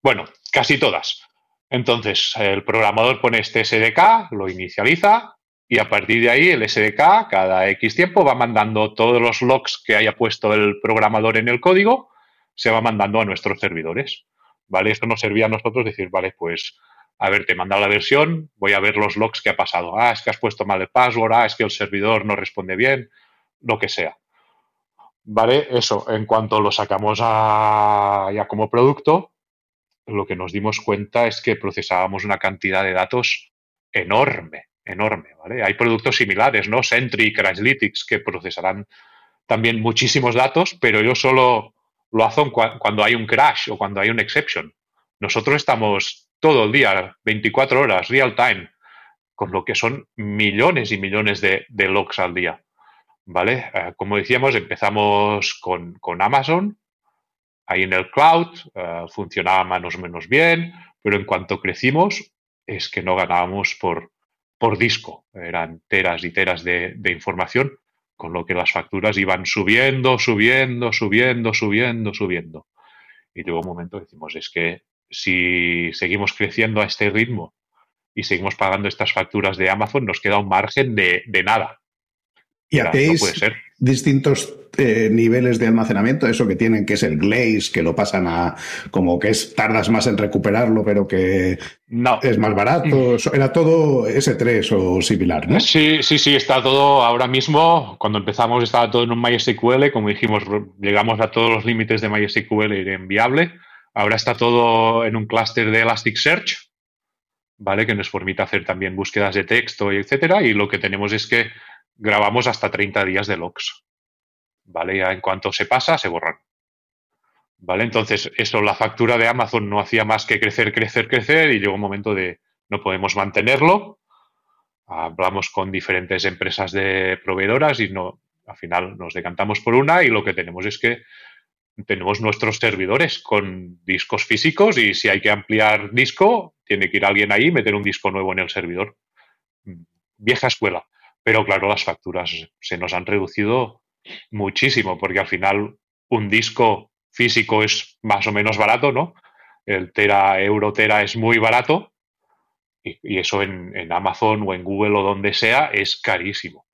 bueno, casi todas. Entonces, el programador pone este SDK, lo inicializa, y a partir de ahí el SDK cada X tiempo va mandando todos los logs que haya puesto el programador en el código, se va mandando a nuestros servidores. ¿Vale? Esto nos servía a nosotros decir, vale, pues a ver, te manda la versión, voy a ver los logs que ha pasado. Ah, es que has puesto mal el password, ah, es que el servidor no responde bien, lo que sea. ¿Vale? Eso, en cuanto lo sacamos ya como producto, lo que nos dimos cuenta es que procesábamos una cantidad de datos enorme, enorme, ¿vale? Hay productos similares, ¿no? Sentry, Crashlytics, que procesarán también muchísimos datos, pero ellos solo lo hacen cuando hay un crash o cuando hay un exception. Nosotros estamos todo el día, 24 horas, real time, con lo que son millones y millones de, logs al día. ¿Vale? Eh, como decíamos, empezamos con, con, Amazon, ahí en el cloud, eh, funcionaba más o menos bien, pero en cuanto crecimos, es que no ganábamos por, por disco, eran teras y teras de, de información, con lo que las facturas iban subiendo, subiendo, subiendo, subiendo, subiendo. Y llegó un momento que decimos, es que si seguimos creciendo a este ritmo y seguimos pagando estas facturas de Amazon, nos queda un margen de, nada. ¿Y hacéis distintos eh, niveles de almacenamiento? Eso que tienen, que es el glaze, que lo pasan a como que es tardas más en recuperarlo, pero que no. es más barato. Mm. Era todo S3 o similar, ¿no? Sí, sí, sí, está todo ahora mismo. Cuando empezamos estaba todo en un MySQL. Como dijimos, llegamos a todos los límites de MySQL y era enviable. Ahora está todo en un clúster de Elasticsearch, ¿vale? Que nos permite hacer también búsquedas de texto, etcétera. Y lo que tenemos es que grabamos hasta 30 días de logs, ¿vale? Ya en cuanto se pasa, se borran. ¿Vale? Entonces, eso, la factura de Amazon no hacía más que crecer, crecer, crecer y llegó un momento de no podemos mantenerlo. Hablamos con diferentes empresas de proveedoras y no, al final nos decantamos por una y lo que tenemos es que tenemos nuestros servidores con discos físicos y si hay que ampliar disco, tiene que ir alguien ahí y meter un disco nuevo en el servidor. Vieja escuela. Pero claro, las facturas se nos han reducido muchísimo porque al final un disco físico es más o menos barato, ¿no? El tera, euro tera es muy barato y, eso en, Amazon o en Google o donde sea es carísimo.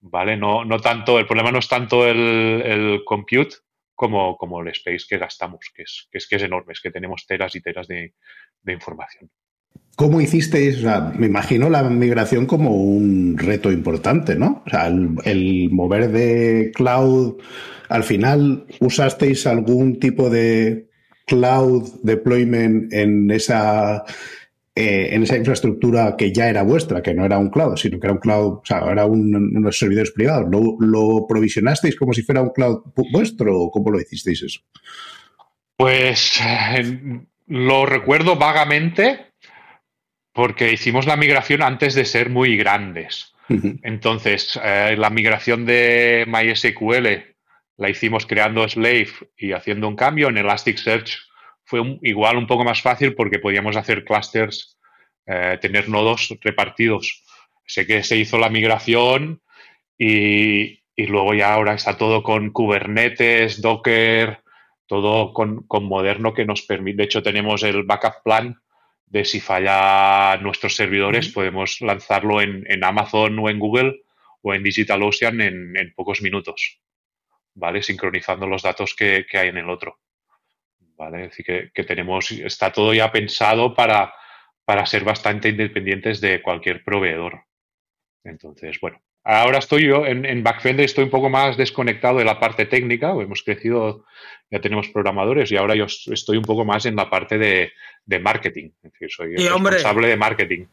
¿Vale? No, no tanto, el problema no es tanto el, compute, como, como el space que gastamos, que es, que es, que es enorme, es que tenemos teras y teras de, información. ¿Cómo hicisteis? me imagino la migración como un reto importante, ¿no? O sea, el, mover de cloud, al final, ¿usasteis algún tipo de cloud deployment en esa eh, en esa infraestructura que ya era vuestra, que no era un cloud, sino que era un cloud, o sea, era unos servidores privados. ¿Lo, provisionasteis como si fuera un cloud vuestro o cómo lo hicisteis eso? Pues eh, lo recuerdo vagamente porque hicimos la migración antes de ser muy grandes. Entonces, eh, la migración de MySQL la hicimos creando Slave y haciendo un cambio en Elasticsearch fue igual un poco más fácil porque podíamos hacer clusters, eh, tener nodos repartidos. Sé que se hizo la migración y, luego ya ahora está todo con Kubernetes, Docker, todo con, moderno que nos permite. De hecho, tenemos el backup plan de si falla nuestros servidores, podemos lanzarlo en, Amazon o en Google o en DigitalOcean en, en pocos minutos, ¿vale? Sincronizando los datos que hay en el otro. ¿vale? Es decir, que, tenemos, está todo ya pensado para, para ser bastante independientes de cualquier proveedor. Entonces, bueno, ahora estoy yo en, en Backfender, estoy un poco más desconectado de la parte técnica, hemos crecido, ya tenemos programadores y ahora yo estoy un poco más en la parte de, marketing, es decir, soy responsable de marketing.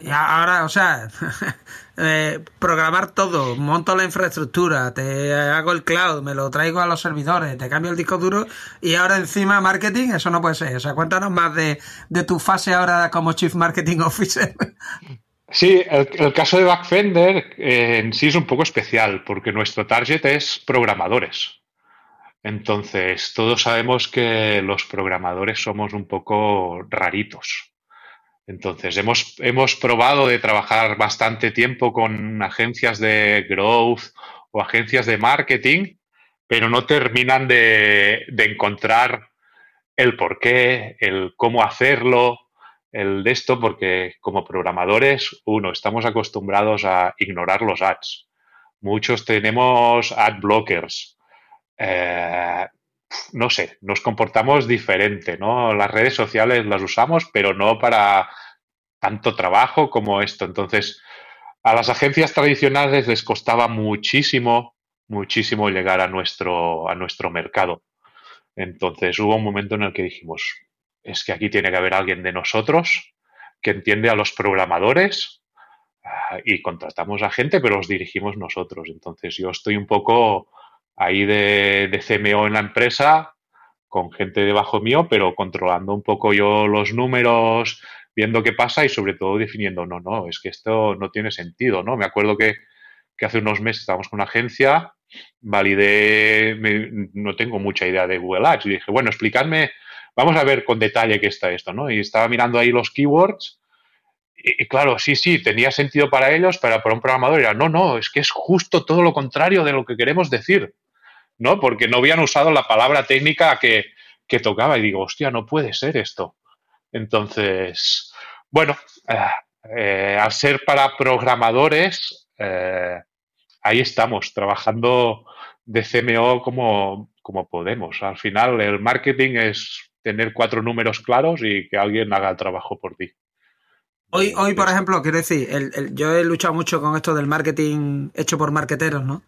Y ahora, o sea, eh, programar todo, monto la infraestructura, te hago el cloud, me lo traigo a los servidores, te cambio el disco duro y ahora encima marketing, eso no puede ser. O sea, cuéntanos más de, tu fase ahora como Chief Marketing Officer. Sí, el, caso de Backfender eh, en sí es un poco especial porque nuestro target es programadores. Entonces, todos sabemos que los programadores somos un poco raritos. Entonces, hemos, hemos probado de trabajar bastante tiempo con agencias de growth o agencias de marketing, pero no terminan de, encontrar el por qué, el cómo hacerlo, el de esto, porque como programadores, uno, estamos acostumbrados a ignorar los ads. Muchos tenemos ad blockers. Eh, no sé, nos comportamos diferente, ¿no? Las redes sociales las usamos, pero no para tanto trabajo como esto. Entonces, a las agencias tradicionales les costaba muchísimo, muchísimo llegar a nuestro, a nuestro mercado. Entonces hubo un momento en el que dijimos, es que aquí tiene que haber alguien de nosotros que entiende a los programadores ah, y contratamos a gente, pero los dirigimos nosotros. Entonces yo estoy un poco ahí de, CMO en la empresa, con gente debajo mío, pero controlando un poco yo los números, viendo qué pasa y sobre todo definiendo, no, no, es que esto no tiene sentido, ¿no? Me acuerdo que, hace unos meses estábamos con una agencia, validé, no tengo mucha idea de Google Ads y dije, bueno, explicadme, vamos a ver con detalle qué está esto, ¿no? Y estaba mirando ahí los keywords y, claro, sí, sí, tenía sentido para ellos, pero para un programador era, no, no, es que es justo todo lo contrario de lo que queremos decir. ¿no? Porque no habían usado la palabra técnica que, tocaba y digo, hostia, no puede ser esto. Entonces, bueno, eh, eh, al ser para programadores, eh, ahí estamos, trabajando de CMO como, como podemos. Al final, el marketing es tener cuatro números claros y que alguien haga el trabajo por ti. Hoy, hoy por ejemplo, quiero decir, yo he luchado mucho con esto del marketing hecho por marqueteros, ¿no?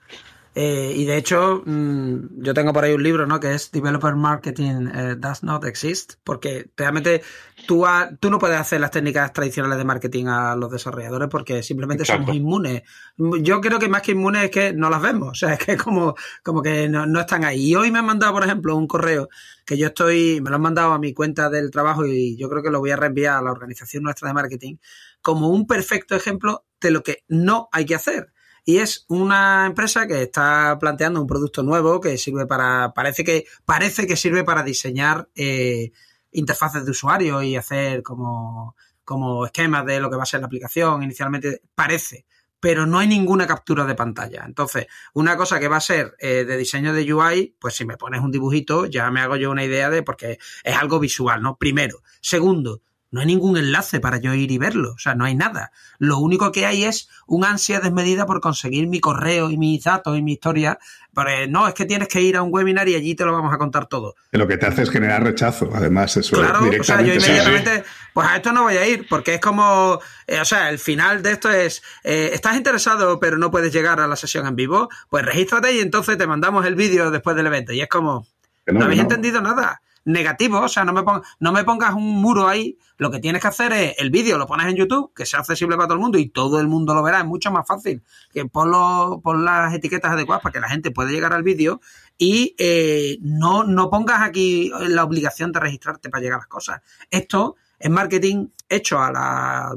Eh, y de hecho, mm, yo tengo por ahí un libro, ¿no? Que es Developer Marketing eh, Does Not Exist, porque realmente tú, tú no puedes hacer las técnicas tradicionales de marketing a los desarrolladores porque simplemente somos inmunes. Yo creo que más que inmunes es que no las vemos, o sea, es que como, como que no, no están ahí. Y hoy me han mandado, por ejemplo, un correo que yo estoy, me lo han mandado a mi cuenta del trabajo y yo creo que lo voy a reenviar a la organización nuestra de marketing como un perfecto ejemplo de lo que no hay que hacer y es una empresa que está planteando un producto nuevo que sirve para, parece que, parece que sirve para diseñar eh, interfaces de usuario y hacer como, como esquemas de lo que va a ser la aplicación. Inicialmente parece, pero no hay ninguna captura de pantalla. Entonces, una cosa que va a ser eh, de diseño de UI, pues si me pones un dibujito, ya me hago yo una idea de porque es algo visual, ¿no? Primero. Segundo, no hay ningún enlace para yo ir y verlo, o sea, no hay nada. Lo único que hay es un ansia desmedida por conseguir mi correo y mis datos y mi historia. Pero no, es que tienes que ir a un webinar y allí te lo vamos a contar todo. Lo que te hace es generar rechazo, además, eso claro, O sea, yo inmediatamente, pues a esto no voy a ir, porque es como, eh, o sea, el final de esto es, eh, ¿estás interesado pero no puedes llegar a la sesión en vivo? Pues regístrate y entonces te mandamos el vídeo después del evento. Y es como, no habéis entendido nada negativo, o sea, no me, no me pongas un muro ahí, lo que tienes que hacer es el vídeo, lo pones en YouTube, que sea accesible para todo el mundo y todo el mundo lo verá, es mucho más fácil que ponlo, pon las etiquetas adecuadas para que la gente pueda llegar al vídeo y eh, no, no pongas aquí la obligación de registrarte para llegar a las cosas. Esto es marketing hecho a la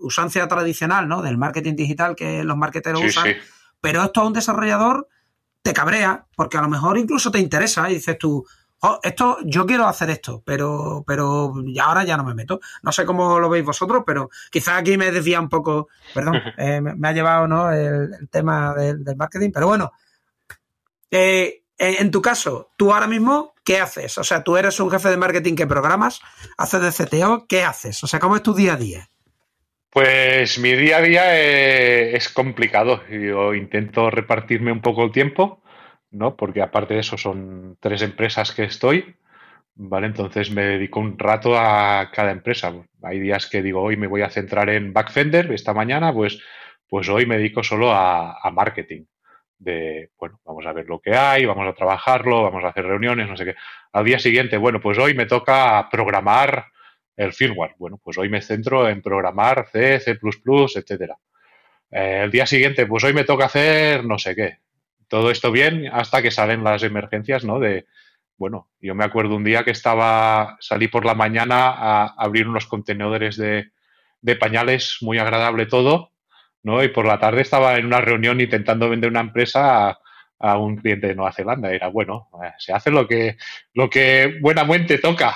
usancia tradicional, ¿no? Del marketing digital que los marketeros usan, pero esto a un desarrollador te cabrea, porque a lo mejor incluso te interesa y dices tú, Oh, esto, yo quiero hacer esto, pero, pero ahora ya no me meto. No sé cómo lo veis vosotros, pero quizás aquí me desvía un poco, perdón, eh, me, ha llevado ¿no? el, tema del, marketing, pero bueno, eh, en, tu caso, tú ahora mismo, ¿qué haces? O sea, tú eres un jefe de marketing que programas, haces de CTO, ¿qué haces? O sea, ¿cómo es tu día a día? Pues mi día a día eh, es complicado. Yo intento repartirme un poco el tiempo ¿no? Porque aparte de eso son tres empresas que estoy, ¿vale? Entonces me dedico un rato a cada empresa. Hay días que digo, hoy me voy a centrar en Backfender, esta mañana, pues, pues hoy me dedico solo a, marketing. De, bueno, vamos a ver lo que hay, vamos a trabajarlo, vamos a hacer reuniones, no sé qué. Al día siguiente, bueno, pues hoy me toca programar el firmware. Bueno, pues hoy me centro en programar C, C++, etcétera. Eh, el día siguiente, pues hoy me toca hacer no sé qué todo esto bien hasta que salen las emergencias, ¿no? De, bueno, yo me acuerdo un día que estaba, salí por la mañana a abrir unos contenedores de, pañales, muy agradable todo, ¿no? Y por la tarde estaba en una reunión intentando vender una empresa a, un cliente de Nueva Zelanda. Era, bueno, eh, se hace lo que, lo que buenamente toca,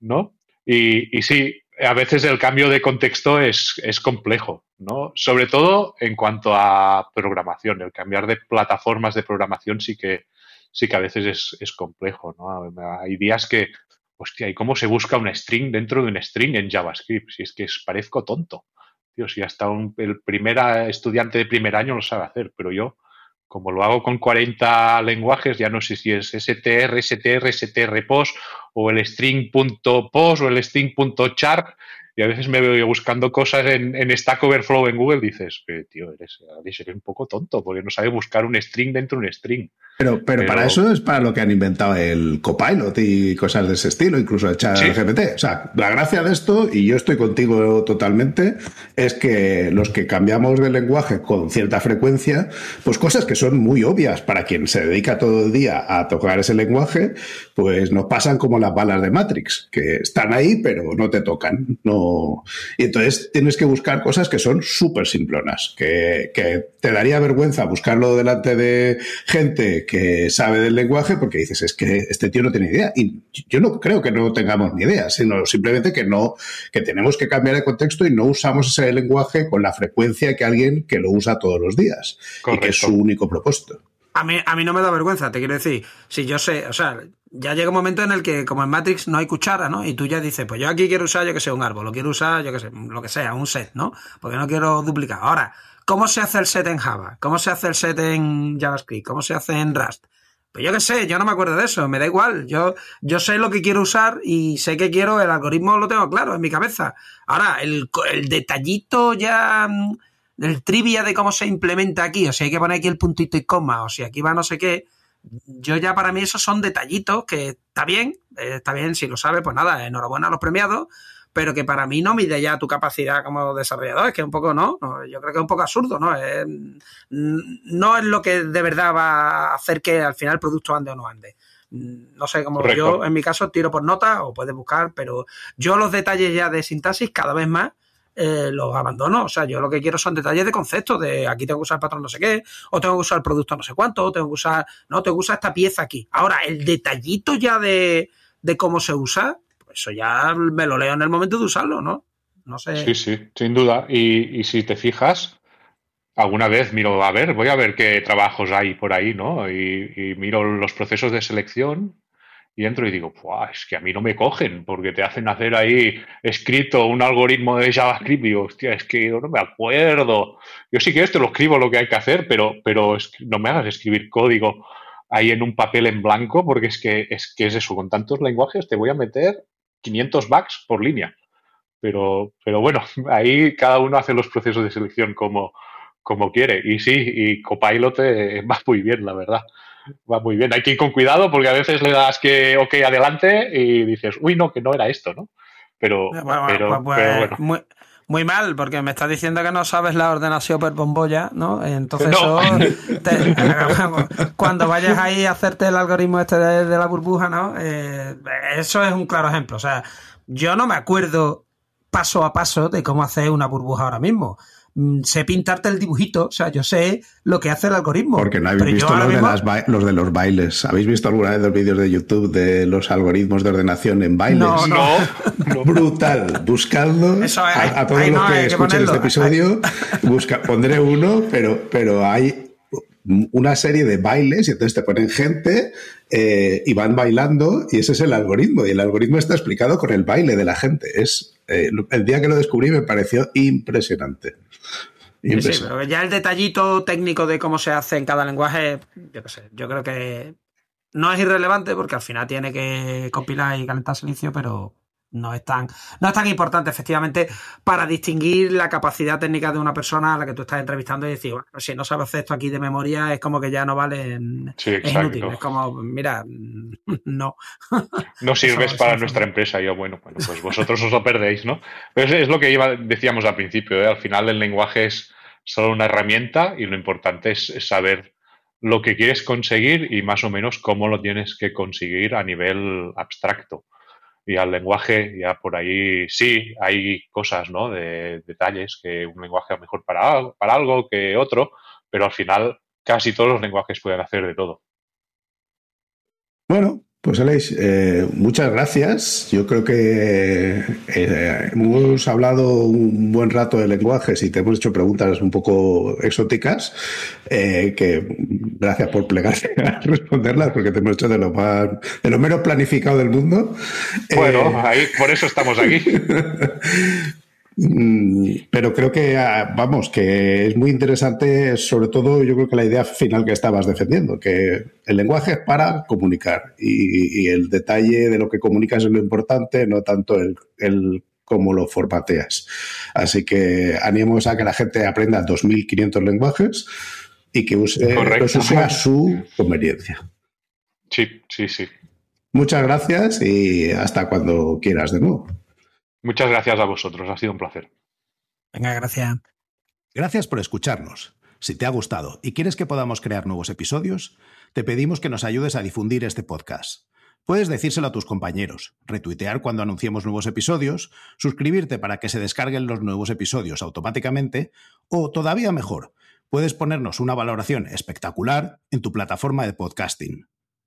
¿no? Y, y sí, a veces el cambio de contexto es, es complejo, ¿no? Sobre todo en cuanto a programación. El cambiar de plataformas de programación sí que, sí que a veces es, complejo, ¿no? Hay días que, hostia, ¿y cómo se busca un string dentro de un string en JavaScript? Si es que es, parezco tonto. Tío, si hasta el primer estudiante de primer año lo sabe hacer, pero yo, como lo hago con 40 lenguajes, ya no sé si es str, str, str post o el string.post o el string.char y a veces me veo buscando cosas en, Stack Overflow en Google, dices, tío, eres, eres un poco tonto porque no sabes buscar un string dentro de un string. Pero, pero, para eso es para lo que han inventado el Copilot y cosas de ese estilo, incluso el chat GPT. O sea, la gracia de esto, y yo estoy contigo totalmente, es que los que cambiamos de lenguaje con cierta frecuencia, pues cosas que son muy obvias para quien se dedica todo el día a tocar ese lenguaje, pues nos pasan como las balas de Matrix, que están ahí, pero no te tocan. No... Y entonces tienes que buscar cosas que son súper simplonas, que, que te daría vergüenza buscarlo delante de gente que sabe del lenguaje porque dices, es que este tío no tiene idea. Y yo no creo que no tengamos ni idea, sino simplemente que no, que tenemos que cambiar de contexto y no usamos ese lenguaje con la frecuencia que alguien que lo usa todos los días y que es su único propósito. A mí, a mí no me da vergüenza, te quiero decir. Si yo sé, o sea, ya llega un momento en el que, como en Matrix, no hay cuchara, ¿no? Y tú ya dices, pues yo aquí quiero usar, yo que sé, un árbol, lo quiero usar, yo que sé, lo que sea, un set, ¿no? Porque no quiero duplicar. Ahora, ¿Cómo se hace el set en Java? ¿Cómo se hace el set en JavaScript? ¿Cómo se hace en Rust? Pues yo qué sé, yo no me acuerdo de eso, me da igual. Yo, yo sé lo que quiero usar y sé que quiero, el algoritmo lo tengo claro en mi cabeza. Ahora, el, el detallito ya mm, del trivia de cómo se implementa aquí, o si hay que poner aquí el puntito y coma, o si aquí va no sé qué, yo ya para mí esos son detallitos que está bien, eh, está bien si lo sabe, pues nada, enhorabuena a los premiados, pero que para mí no mide ya tu capacidad como desarrollador, es que un poco no, yo creo que es un poco absurdo, ¿no? no es lo que de verdad va a hacer que al final el producto ande o no ande. No sé, como yo en mi caso tiro por nota o puedes buscar, pero yo los detalles ya de sintaxis cada vez más eh, los abandono. O sea, yo lo que quiero son detalles de concepto, de aquí tengo que usar el patrón no sé qué, o tengo que usar el producto no sé cuánto, o tengo que usar, no, tengo que usar esta pieza aquí. Ahora, el detallito ya de, de cómo se usa, eso ya me lo leo en el momento de usarlo, ¿no? No sé. Sí, sí, sin duda. Y, si te fijas, alguna vez miro, a ver, voy a ver qué trabajos hay por ahí, ¿no? Y, miro los procesos de selección y entro y digo, es que a mí no me cogen porque te hacen hacer ahí escrito un algoritmo de JavaScript y digo, hostia, es que yo no me acuerdo. Yo sí que esto lo escribo lo que hay que hacer, pero, pero no me hagas escribir código ahí en un papel en blanco porque es que, es que es eso, con tantos lenguajes te voy a meter 500 bugs por línea. Pero, pero bueno, ahí cada uno hace los procesos de selección como, como quiere. Y sí, y Copilot eh, va muy bien, la verdad. Va muy bien. Hay que ir con cuidado porque a veces le das que, ok, adelante y dices, uy, no, que no era esto, ¿no? Pero, bueno, pero, pues, Muy, muy, mal, porque me estás diciendo que no sabes la ordenación per bombolla, ¿no? Entonces, Eso, cuando vayas ahí a hacerte el algoritmo este de, la burbuja, ¿no? Eh, eso es un claro ejemplo. O sea, yo no me acuerdo paso a paso de cómo hacer una burbuja ahora mismo. Mm, sé pintarte el dibujito, o sea, yo sé lo que hace el algoritmo. Porque no habéis visto los, de los de los bailes. ¿Habéis visto alguna vez los vídeos de YouTube de los algoritmos de ordenación en bailes? No, no. Brutal. Buscando a, todos los que, escuchen este episodio, busca, pondré uno, pero, pero hay una serie de bailes y entonces te ponen gente eh, y van bailando y ese es el algoritmo y el algoritmo está explicado con el baile de la gente. Es eh, el día que lo descubrí me pareció impresionante. Sí, pero ya el detallito técnico de cómo se hace en cada lenguaje, yo qué sé, yo creo que no es irrelevante porque al final tiene que compilar y calentar silencio, pero no es tan, no es tan importante, efectivamente, para distinguir la capacidad técnica de una persona a la que tú estás entrevistando y decir, bueno, si no sabes hacer esto aquí de memoria, es como que ya no vale, es inútil. Es como, mira, no. No sirves para nuestra empresa. yo, bueno, bueno, pues vosotros os lo perdéis, ¿no? Pero es, lo que iba, decíamos al principio, ¿eh? al final el lenguaje es solo una herramienta y lo importante es saber lo que quieres conseguir y más o menos cómo lo tienes que conseguir a nivel abstracto y al lenguaje, ya por ahí sí hay cosas, ¿no? De detalles, que un lenguaje es mejor para, para algo que otro, pero al final casi todos los lenguajes pueden hacer de todo. Bueno, pues Alex, eh, muchas gracias. Yo creo que eh, hemos hablado un buen rato de lenguajes y te hemos hecho preguntas un poco exóticas, eh, que gracias por plegarte a responderlas, porque te hemos hecho de lo más, de lo menos planificado del mundo. Bueno, ahí, por eso estamos aquí. Mm, pero creo que, ah, vamos, que es muy interesante, sobre todo yo creo que la idea final que estabas defendiendo, que el lenguaje es para comunicar y, el detalle de lo que comunicas es lo importante, no tanto el, cómo lo formateas. Así que animamos a que la gente aprenda 2.500 lenguajes y que use, los use a su conveniencia. Sí, sí, sí. Muchas gracias y hasta cuando quieras de nuevo. Muchas gracias a vosotros, ha sido un placer. Venga, gracias. Gracias por escucharnos. Si te ha gustado y quieres que podamos crear nuevos episodios, te pedimos que nos ayudes a difundir este podcast. Puedes decírselo a tus compañeros, retuitear cuando anunciemos nuevos episodios, suscribirte para que se descarguen los nuevos episodios automáticamente o, todavía mejor, puedes ponernos una valoración espectacular en tu plataforma de podcasting.